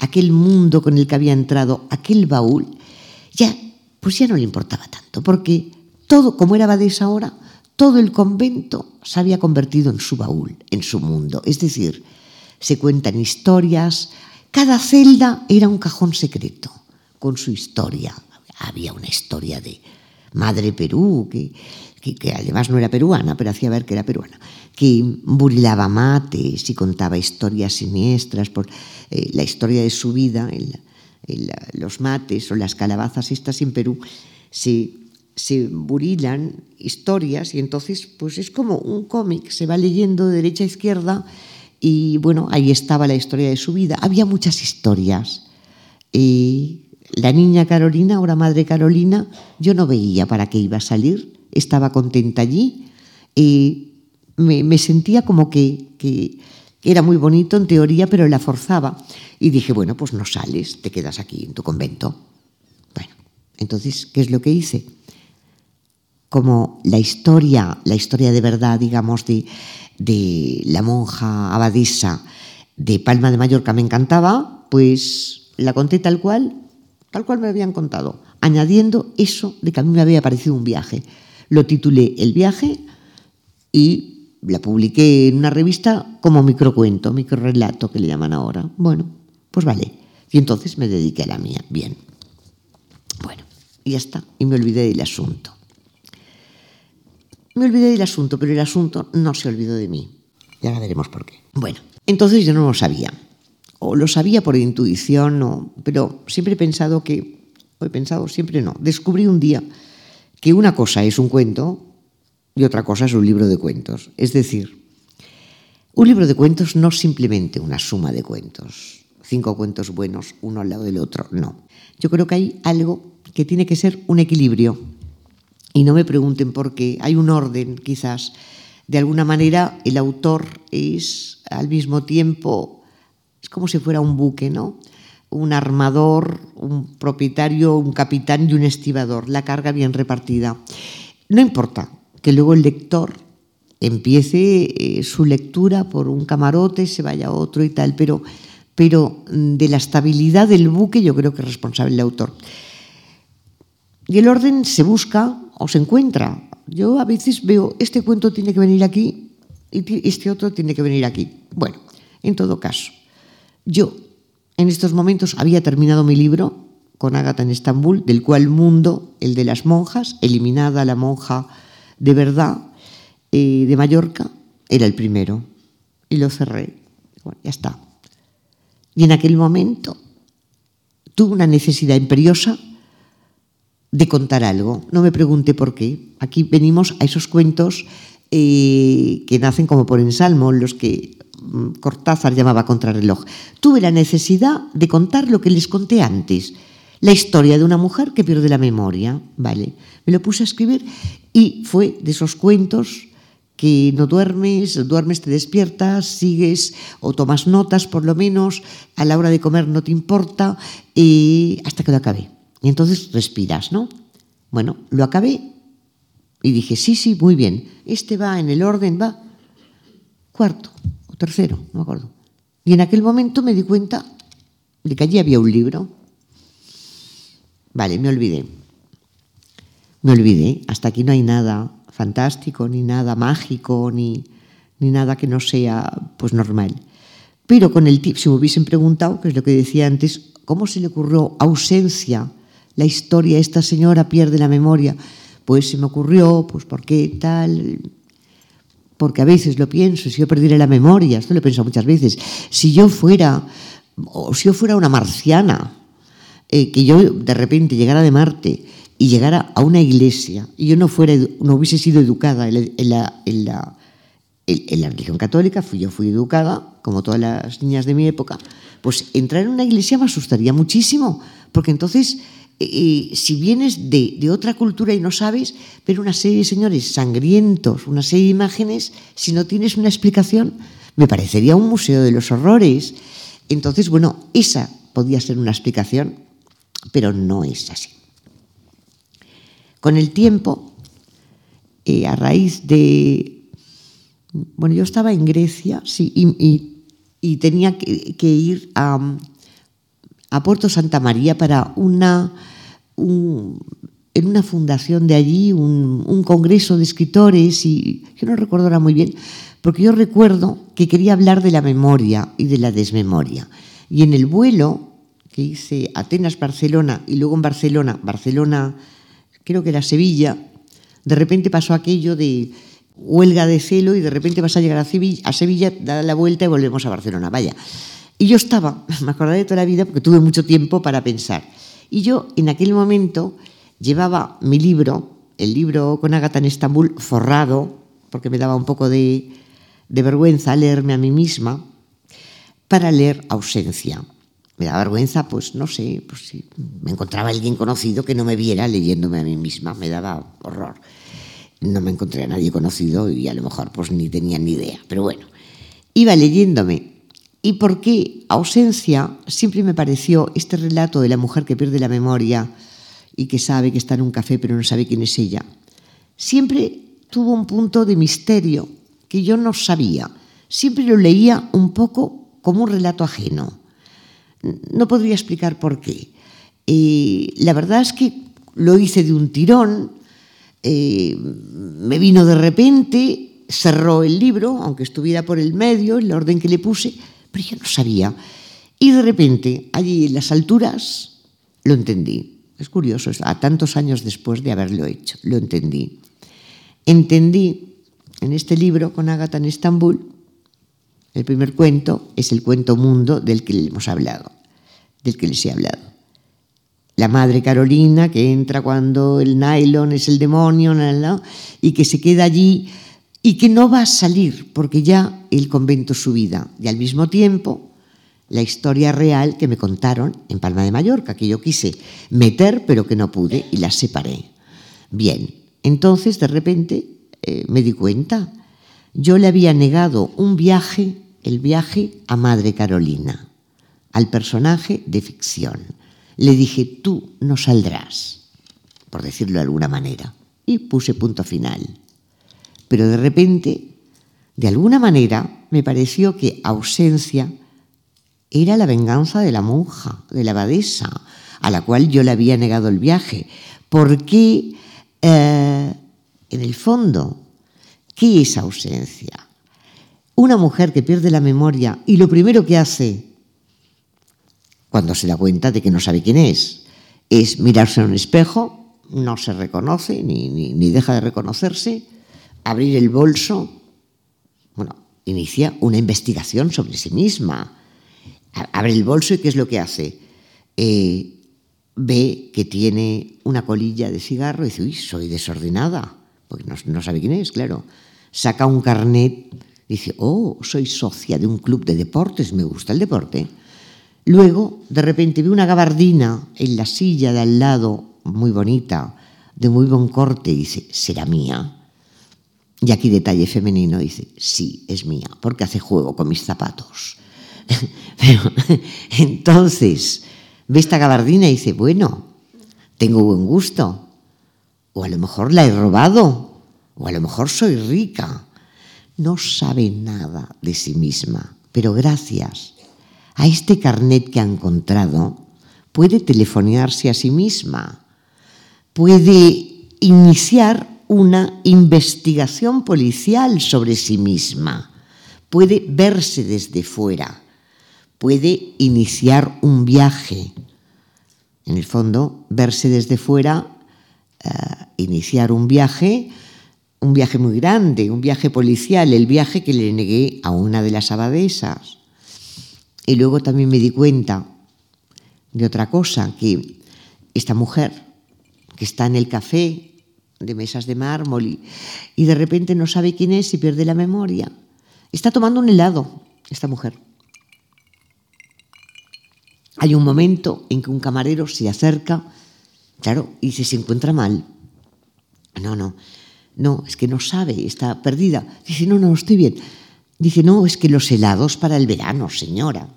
aquel mundo con el que había entrado, aquel baúl, ya, pues ya no le importaba tanto, porque todo, como era abadesa ahora, todo el convento se había convertido en su baúl, en su mundo. Es decir, se cuentan historias, cada celda era un cajón secreto, con su historia. Había una historia de Madre Perú, que, que, además no era peruana, pero hacía ver que era peruana, que burilaba mates y contaba historias siniestras por eh, la historia de su vida, los mates o las calabazas estas en Perú, se se burilan historias y entonces pues es como un cómic, se va leyendo de derecha a izquierda y bueno, ahí estaba la historia de su vida. Había muchas historias. Y la niña Carolina, ahora madre Carolina, yo no veía para qué iba a salir, estaba contenta allí y me, me sentía como que, que era muy bonito en teoría, pero la forzaba. Y dije, bueno, pues no sales, te quedas aquí en tu convento. Bueno, entonces, ¿qué es lo que hice? Como la historia, la historia de verdad, digamos, de, la monja abadesa de Palma de Mallorca me encantaba, pues la conté tal cual, tal cual me habían contado, añadiendo eso de que a mí me había parecido un viaje. Lo titulé El viaje y la publiqué en una revista como microcuento, microrelato que le llaman ahora. Bueno, pues vale. Y entonces me dediqué a la mía. Bien. Bueno, y ya está. Y me olvidé del asunto. Me olvidé del asunto, pero el asunto no se olvidó de mí. Ya veremos por qué. Bueno, entonces yo no lo sabía. O lo sabía por intuición, o, pero siempre he pensado que, o he pensado siempre no, descubrí un día que una cosa es un cuento y otra cosa es un libro de cuentos. Es decir, un libro de cuentos no simplemente una suma de cuentos, cinco cuentos buenos uno al lado del otro, no. Yo creo que hay algo que tiene que ser un equilibrio y no me pregunten por qué, hay un orden quizás. De alguna manera el autor es al mismo tiempo, es como si fuera un buque, ¿no? Un armador, un propietario, un capitán y un estibador, la carga bien repartida. No importa que luego el lector empiece eh, su lectura por un camarote, se vaya a otro y tal, pero, pero de la estabilidad del buque yo creo que es responsable el autor. Y el orden se busca o encuentra. Yo a veces veo, este cuento tiene que venir aquí y este otro tiene que venir aquí. Bueno, en todo caso, yo en estos momentos había terminado mi libro con Ágata en Estambul, del cual Mundo, el de las monjas, eliminada la monja de verdad eh, de Mallorca, era el primero. Y lo cerré. Ya está. Y en aquel momento tuve una necesidad imperiosa de contar algo. No me pregunte por qué. Aquí venimos a esos cuentos eh, que nacen como por ensalmo, los que mm, Cortázar llamaba contrarreloj. Tuve la necesidad de contar lo que les conté antes, la historia de una mujer que pierde la memoria, ¿vale? Me lo puse a escribir y fue de esos cuentos que no duermes, duermes, te despiertas, sigues o tomas notas por lo menos, a la hora de comer no te importa, y hasta que lo acabé. Y entonces respiras, ¿no? Bueno, lo acabé y dije, sí, sí, muy bien. Este va en el orden, va cuarto o tercero, no me acuerdo. Y en aquel momento me di cuenta de que allí había un libro. Vale, me olvidé. me olvidé. Hasta aquí no hay nada fantástico, ni nada mágico, ni, ni nada que no sea pues normal. Pero con el tip, si me hubiesen preguntado, que es lo que decía antes, ¿cómo se le ocurrió ausencia? La historia, esta señora pierde la memoria. Pues se me ocurrió, pues ¿por qué tal? Porque a veces lo pienso, si yo perdiera la memoria, esto lo he pensado muchas veces, si yo fuera, o si yo fuera una marciana, eh, que yo de repente llegara de Marte y llegara a una iglesia y yo no, fuera, no hubiese sido educada en la, en la en la religión católica, yo fui educada, como todas las niñas de mi época, pues entrar en una iglesia me asustaría muchísimo, porque entonces, eh, si vienes de, de, otra cultura y no sabes, ver una serie de señores sangrientos, una serie de imágenes, si no tienes una explicación, me parecería un museo de los horrores. Entonces, bueno, esa podía ser una explicación, pero no es así. Con el tiempo, eh, a raíz de bueno, yo estaba en Grecia, sí, y, tenía que, ir a, Puerto Santa María para una, en una fundación de allí, un, congreso de escritores, y yo no recuerdo ahora muy bien, porque yo recuerdo que quería hablar de la memoria y de la desmemoria. Y en el vuelo que hice Atenas-Barcelona y luego en Barcelona, Barcelona, creo que era Sevilla, de repente pasó aquello de huelga de celo y de repente vas a llegar a Sevilla, a Sevilla, da la vuelta y volvemos a Barcelona, vaya. Y yo estaba, me acordaré de toda la vida porque tuve mucho tiempo para pensar. Y yo en aquel momento llevaba mi libro, el libro con Agatha en Estambul, forrado, porque me daba un poco de, de vergüenza leerme a mí misma, para leer ausencia. Me daba vergüenza, pues no sé, pues si me encontraba alguien conocido que no me viera leyéndome a mí misma, me daba horror no me encontré a nadie conocido y a lo mejor pues ni tenía ni idea. Pero bueno, iba leyéndome. ¿Y por qué ausencia? Siempre me pareció este relato de la mujer que pierde la memoria y que sabe que está en un café pero no sabe quién es ella. Siempre tuvo un punto de misterio que yo no sabía. Siempre lo leía un poco como un relato ajeno. No podría explicar por qué. Eh, la verdad es que lo hice de un tirón, eh, me vino de repente, cerró el libro, aunque estuviera por el medio, en la orden que le puse, pero yo no sabía. Y de repente, allí en las alturas, lo entendí. Es curioso, a tantos años después de haberlo hecho, lo entendí. Entendí en este libro con Agatha en Estambul, el primer cuento es el cuento mundo del que hemos hablado, del que les he hablado la madre Carolina que entra cuando el nylon es el demonio y que se queda allí y que no va a salir porque ya el convento su vida. Y al mismo tiempo, la historia real que me contaron en Palma de Mallorca, que yo quise meter pero que no pude y la separé. Bien, entonces de repente eh, me di cuenta, yo le había negado un viaje, el viaje a Madre Carolina, al personaje de ficción le dije, tú no saldrás, por decirlo de alguna manera, y puse punto final. Pero de repente, de alguna manera, me pareció que ausencia era la venganza de la monja, de la abadesa, a la cual yo le había negado el viaje. Porque, eh, en el fondo, ¿qué es ausencia? Una mujer que pierde la memoria y lo primero que hace cuando se da cuenta de que no sabe quién es. Es mirarse en un espejo, no se reconoce ni, ni, deja de reconocerse, abrir el bolso, bueno, inicia una investigación sobre sí misma. Abre el bolso y ¿qué es lo que hace? Eh, ve que tiene una colilla de cigarro y dice, uy, soy desordenada, porque no, sabe quién es, claro. Saca un carnet, dice, oh, soy socia de un club de deportes, me gusta el deporte Luego, de repente, vi una gabardina en la silla de al lado, muy bonita, de muy buen corte, y dice, ¿será mía? Y aquí detalle femenino, dice, sí, es mía, porque hace juego con mis zapatos. Entonces, ve esta gabardina y dice, bueno, tengo buen gusto, o a lo mejor la he robado, o a lo mejor soy rica. No sabe nada de sí misma, pero gracias a este carnet que ha encontrado, puede telefonearse a sí misma, puede iniciar una investigación policial sobre sí misma, puede verse desde fuera, puede iniciar un viaje. En el fondo, verse desde fuera, eh, iniciar un viaje, un viaje muy grande, un viaje policial, el viaje que le negué a una de las abadesas. Y luego también me di cuenta de otra cosa, que esta mujer que está en el café de mesas de mármol y, de repente no sabe quién es y pierde la memoria. Está tomando un helado, esta mujer. Hay un momento en que un camarero se acerca, claro, y se encuentra mal. No, no, no, es que no sabe, está perdida. Dice, no, no, estoy bien. Dice, no, es que los helados para el verano, señora.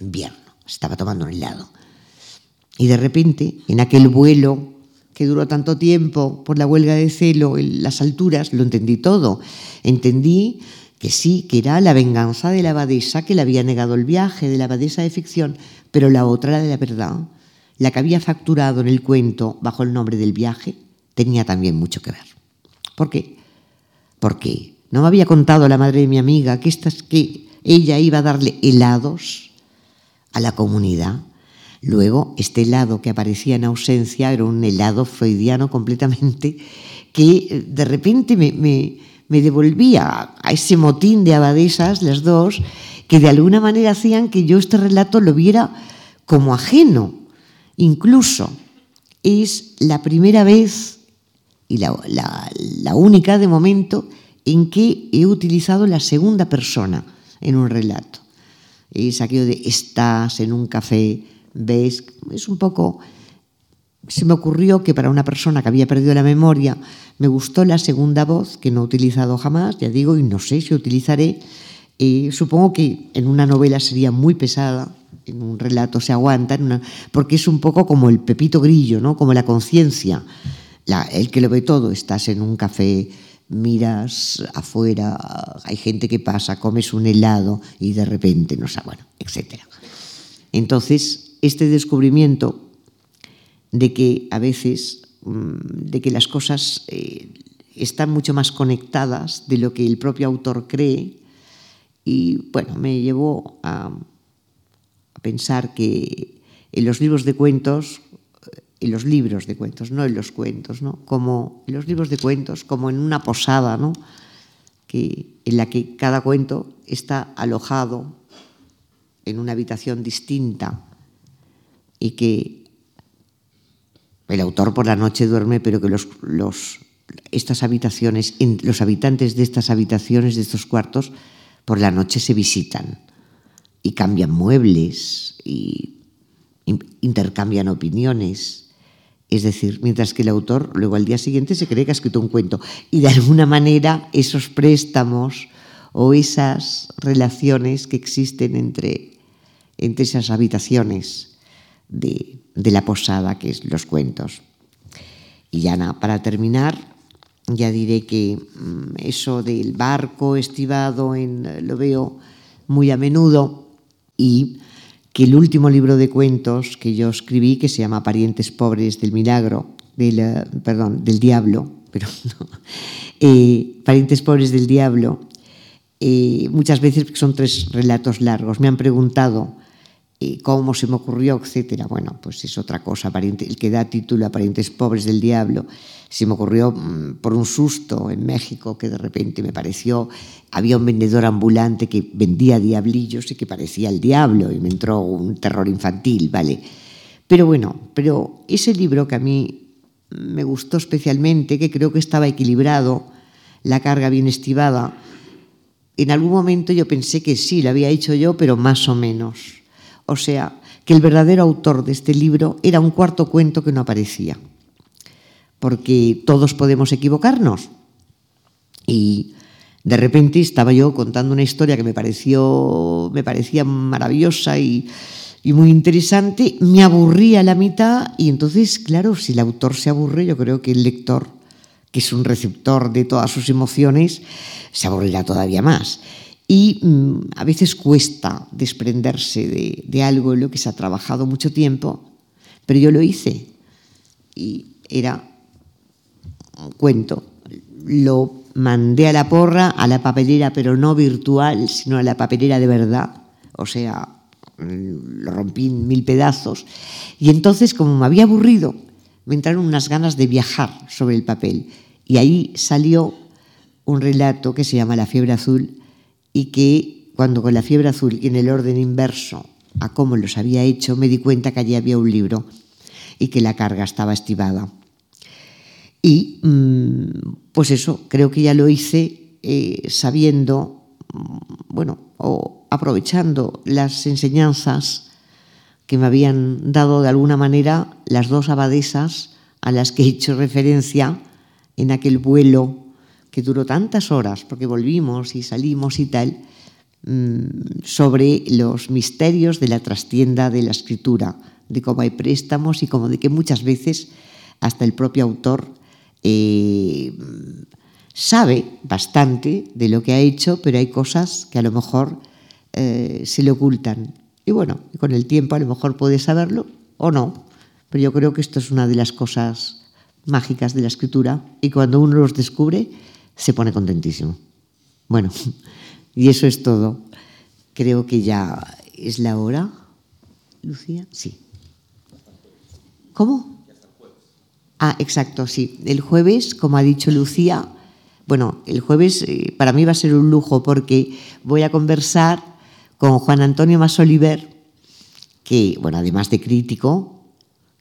Invierno, estaba tomando un helado. Y de repente, en aquel vuelo duró tanto tiempo por la huelga de celo en las alturas, lo entendí todo. Entendí que sí, que era la venganza de la abadesa que le había negado el viaje, de la abadesa de ficción, pero la otra, la de la verdad, la que había facturado en el cuento bajo el nombre del viaje, tenía también mucho que ver. ¿Por qué? Porque no me había contado la madre de mi amiga que, estas, que ella iba a darle helados a la comunidad Luego, este helado que aparecía en ausencia era un helado freudiano completamente que eh, de repente me, devolvía a ese motín de abadesas, las dos, que de alguna manera hacían que yo este relato lo viera como ajeno. Incluso es la primera vez y la, la única de momento en que he utilizado la segunda persona en un relato. Es aquello de estás en un café, ¿Veis? Es un poco... Se me ocurrió que para una persona que había perdido la memoria me gustó la segunda voz, que no he utilizado jamás, ya digo, y no sé si utilizaré. supongo que en una novela sería muy pesada, en un relato se aguanta, porque es un poco como el pepito grillo, ¿no? como la conciencia. el que lo ve todo, estás en un café, miras afuera, hay gente que pasa, comes un helado y de repente, no sé, bueno, etc. Entonces, este descubrimiento de que a veces, mm, de que las cosas eh, están mucho más conectadas de lo que el propio autor cree, y bueno, me llevó a, pensar que en los libros de cuentos, en los libros de cuentos, no en los cuentos, ¿no? como en los libros de cuentos, como en una posada, ¿no? que, en la que cada cuento está alojado en una habitación distinta y que el autor por la noche duerme, pero que los, estas habitaciones, los habitantes de estas habitaciones, de estos cuartos, por la noche se visitan y cambian muebles y intercambian opiniones. Es decir, mientras que el autor luego al día siguiente se cree que ha escrito un cuento. Y de alguna manera esos préstamos o esas relaciones que existen entre, entre esas habitaciones de, la posada, que es los cuentos. Y ya nada, para terminar, ya diré que mm, eso del barco estivado en, lo veo muy a menudo y que el último libro de cuentos que yo escribí, que se llama Parientes Pobres del Milagro, del, perdón, del Diablo, pero eh, Parientes Pobres del Diablo, eh, muchas veces son tres relatos largos. Me han preguntado cómo se me ocurrió, etcétera. Bueno, pues es otra cosa. el que da título a Parientes Pobres del Diablo, se me ocurrió mm, por un susto en México que de repente me pareció, había un vendedor ambulante que vendía diablillos y que parecía el diablo y me entró un terror infantil, ¿vale? Pero bueno, pero ese libro que a mí me gustó especialmente, que creo que estaba equilibrado, la carga bien estivada, en algún momento yo pensé que sí, lo había hecho yo, pero más o menos. O sea, que el verdadero autor de este libro era un cuarto cuento que no aparecía. Porque todos podemos equivocarnos. Y de repente estaba yo contando una historia que me pareció me parecía maravillosa y, muy interesante, me aburría la mitad y entonces, claro, si el autor se aburre, yo creo que el lector, que es un receptor de todas sus emociones, se aburrirá todavía más y mm, a veces cuesta desprenderse de, algo en lo que se ha trabajado mucho tiempo, pero yo lo hice y era cuento. Lo mandé a la porra, a la papelera, pero no virtual, sino a la papelera de verdad. O sea, lo rompí en mil pedazos. Y entonces, como me había aburrido, me entraron unas ganas de viajar sobre el papel. Y ahí salió un relato que se llama La fiebre azul y que cuando con la fiebre azul y en el orden inverso a cómo los había hecho, me di cuenta que allí había un libro y que la carga estaba estivada. Y mm, pues eso, creo que ya lo hice eh, sabiendo, mm, bueno, o aprovechando las enseñanzas que me habían dado de alguna manera las dos abadesas a las que he hecho referencia en aquel vuelo que duró tantas horas, porque volvimos y salimos y tal, mm, sobre los misterios de la trastienda de la escritura, de cómo hay préstamos y como de que muchas veces hasta el propio autor eh, sabe bastante de lo que ha hecho, pero hay cosas que a lo mejor eh, se le ocultan. Y bueno, con el tiempo a lo mejor puede saberlo o no, pero yo creo que esto es una de las cosas mágicas de la escritura y cuando uno los descubre se pone contentísimo. Bueno, y eso es todo. Creo que ya es la hora. Lucía, sí. ¿Cómo? Ah, exacto, sí. El jueves, como ha dicho Lucía, bueno, el jueves eh, para mí va a ser un lujo porque voy a conversar con Juan Antonio Masoliver, que, bueno, además de crítico,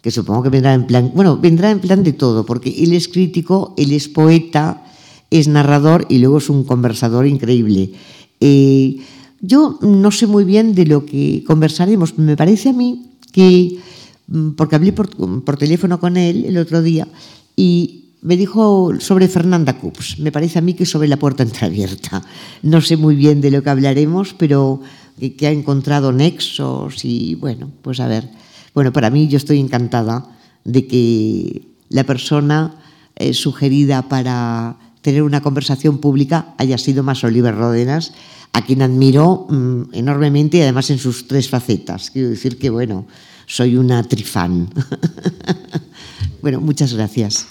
que supongo que vendrá en plan, bueno, vendrá en plan de todo, porque él es crítico, él es poeta, es narrador y luego es un conversador increíble. Eh, yo no sé muy bien de lo que conversaremos, me parece a mí que, mm, porque hablé por, teléfono con él el otro día y me dijo sobre Fernanda Cups. Me parece a mí que sobre la puerta entreabierta. No sé muy bien de lo que hablaremos, pero que, ha encontrado nexos y bueno, pues a ver. Bueno, para mí yo estoy encantada de que la persona eh, sugerida para tener una conversación pública haya sido más Oliver Rodenas, a quien admiro mm, enormemente y además en sus tres facetas. Quiero decir que, bueno, soy una trifán. bueno, muchas gracias.